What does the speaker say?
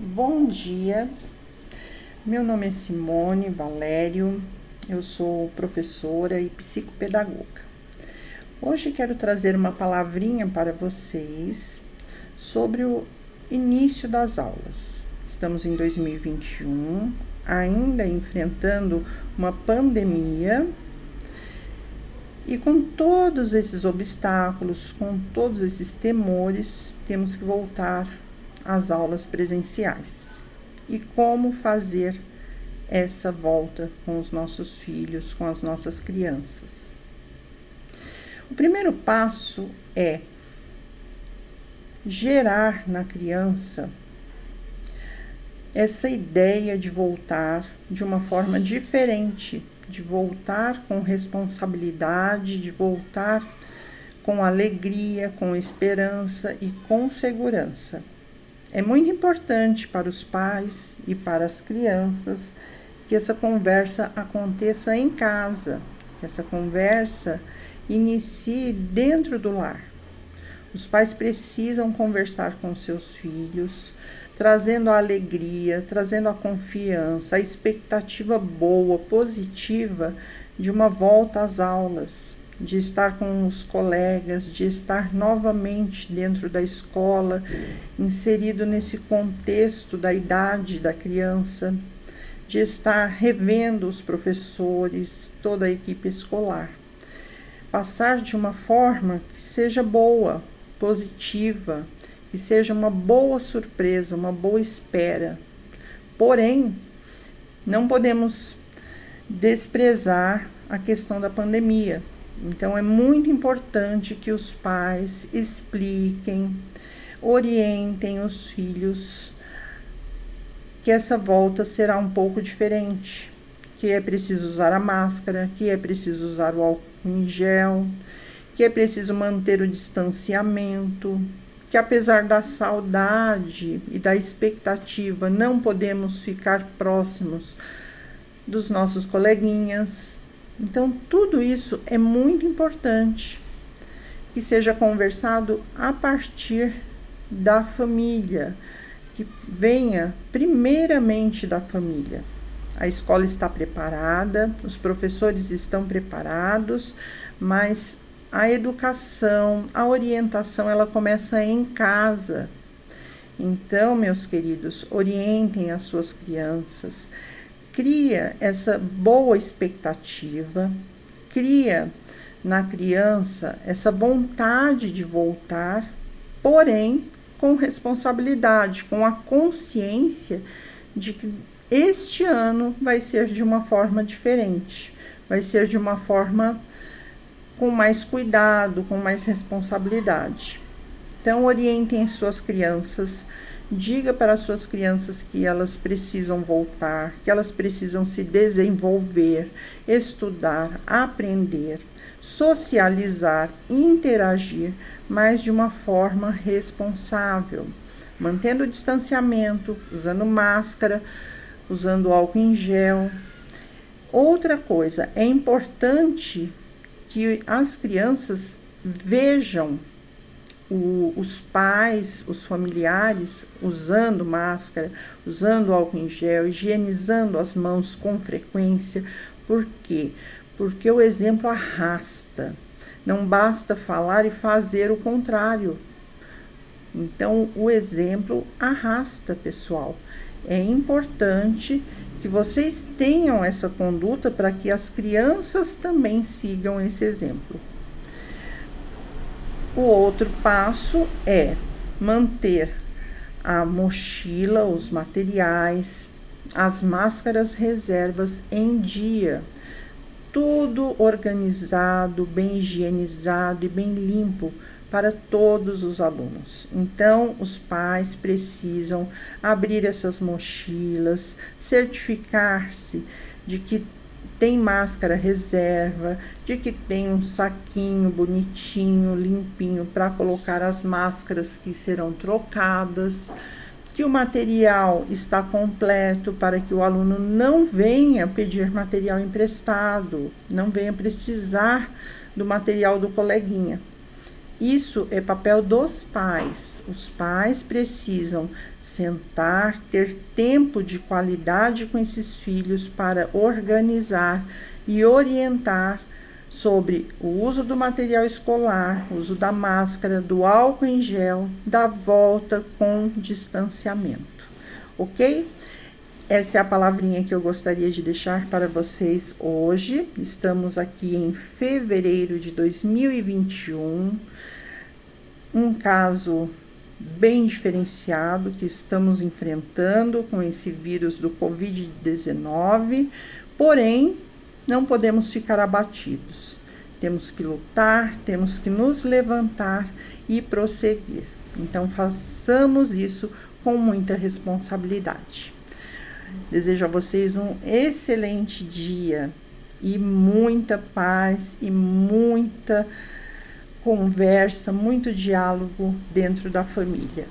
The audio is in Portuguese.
Bom dia, meu nome é Simone Valério, eu sou professora e psicopedagoga. Hoje quero trazer uma palavrinha para vocês sobre o início das aulas. Estamos em 2021, ainda enfrentando uma pandemia e com todos esses obstáculos, com todos esses temores, temos que voltar as aulas presenciais. E como fazer essa volta com os nossos filhos, com as nossas crianças? O primeiro passo é gerar na criança essa ideia de voltar de uma forma diferente, de voltar com responsabilidade, de voltar com alegria, com esperança e com segurança. É muito importante para os pais e para as crianças que essa conversa aconteça em casa, que essa conversa inicie dentro do lar. Os pais precisam conversar com seus filhos, trazendo a alegria, trazendo a confiança, a expectativa boa, positiva de uma volta às aulas, de estar com os colegas, de estar novamente dentro da escola, inserido nesse contexto da idade da criança, de estar revendo os professores, toda a equipe escolar. Passar de uma forma que seja boa, positiva, que seja uma boa surpresa, uma boa espera. Porém, não podemos desprezar a questão da pandemia então é muito importante que os pais expliquem, orientem os filhos que essa volta será um pouco diferente, que é preciso usar a máscara, que é preciso usar o álcool em gel, que é preciso manter o distanciamento, que apesar da saudade e da expectativa, não podemos ficar próximos dos nossos coleguinhas, então, tudo isso é muito importante que seja conversado a partir da família, que venha primeiramente da família. A escola está preparada, os professores estão preparados, mas a educação, a orientação, ela começa em casa. Então, meus queridos, orientem as suas crianças, cria essa boa expectativa, cria na criança essa vontade de voltar, porém com responsabilidade, com a consciência de que este ano vai ser de uma forma diferente, vai ser de uma forma com mais cuidado, com mais responsabilidade. Então, orientem suas crianças Diga para as suas crianças que elas precisam voltar, que elas precisam se desenvolver, estudar, aprender, socializar, interagir, mas de uma forma responsável, mantendo o distanciamento, usando máscara, usando álcool em gel. Outra coisa, é importante que as crianças vejam o, os pais, os familiares usando máscara, usando álcool em gel, higienizando as mãos com frequência. Por quê? Porque o exemplo arrasta. Não basta falar e fazer o contrário. Então, o exemplo arrasta, pessoal. É importante que vocês tenham essa conduta para que as crianças também sigam esse exemplo. O outro passo é manter a mochila, os materiais, as máscaras reservas em dia. Tudo organizado, bem higienizado e bem limpo para todos os alunos. Então, os pais precisam abrir essas mochilas, certificar-se de que tem máscara reserva, de que tem um saquinho bonitinho, limpinho para colocar as máscaras que serão trocadas, que o material está completo para que o aluno não venha pedir material emprestado, não venha precisar do material do coleguinha. Isso é papel dos pais. Os pais precisam sentar, ter tempo de qualidade com esses filhos para organizar e orientar sobre o uso do material escolar, uso da máscara, do álcool em gel, da volta com distanciamento, ok? Essa é a palavrinha que eu gostaria de deixar para vocês hoje. Estamos aqui em fevereiro de 2021. Um caso bem diferenciado que estamos enfrentando com esse vírus do Covid-19, porém, não podemos ficar abatidos. Temos que lutar, temos que nos levantar e prosseguir. Então, façamos isso com muita responsabilidade. Desejo a vocês um excelente dia e muita paz e muita conversa, muito diálogo dentro da família.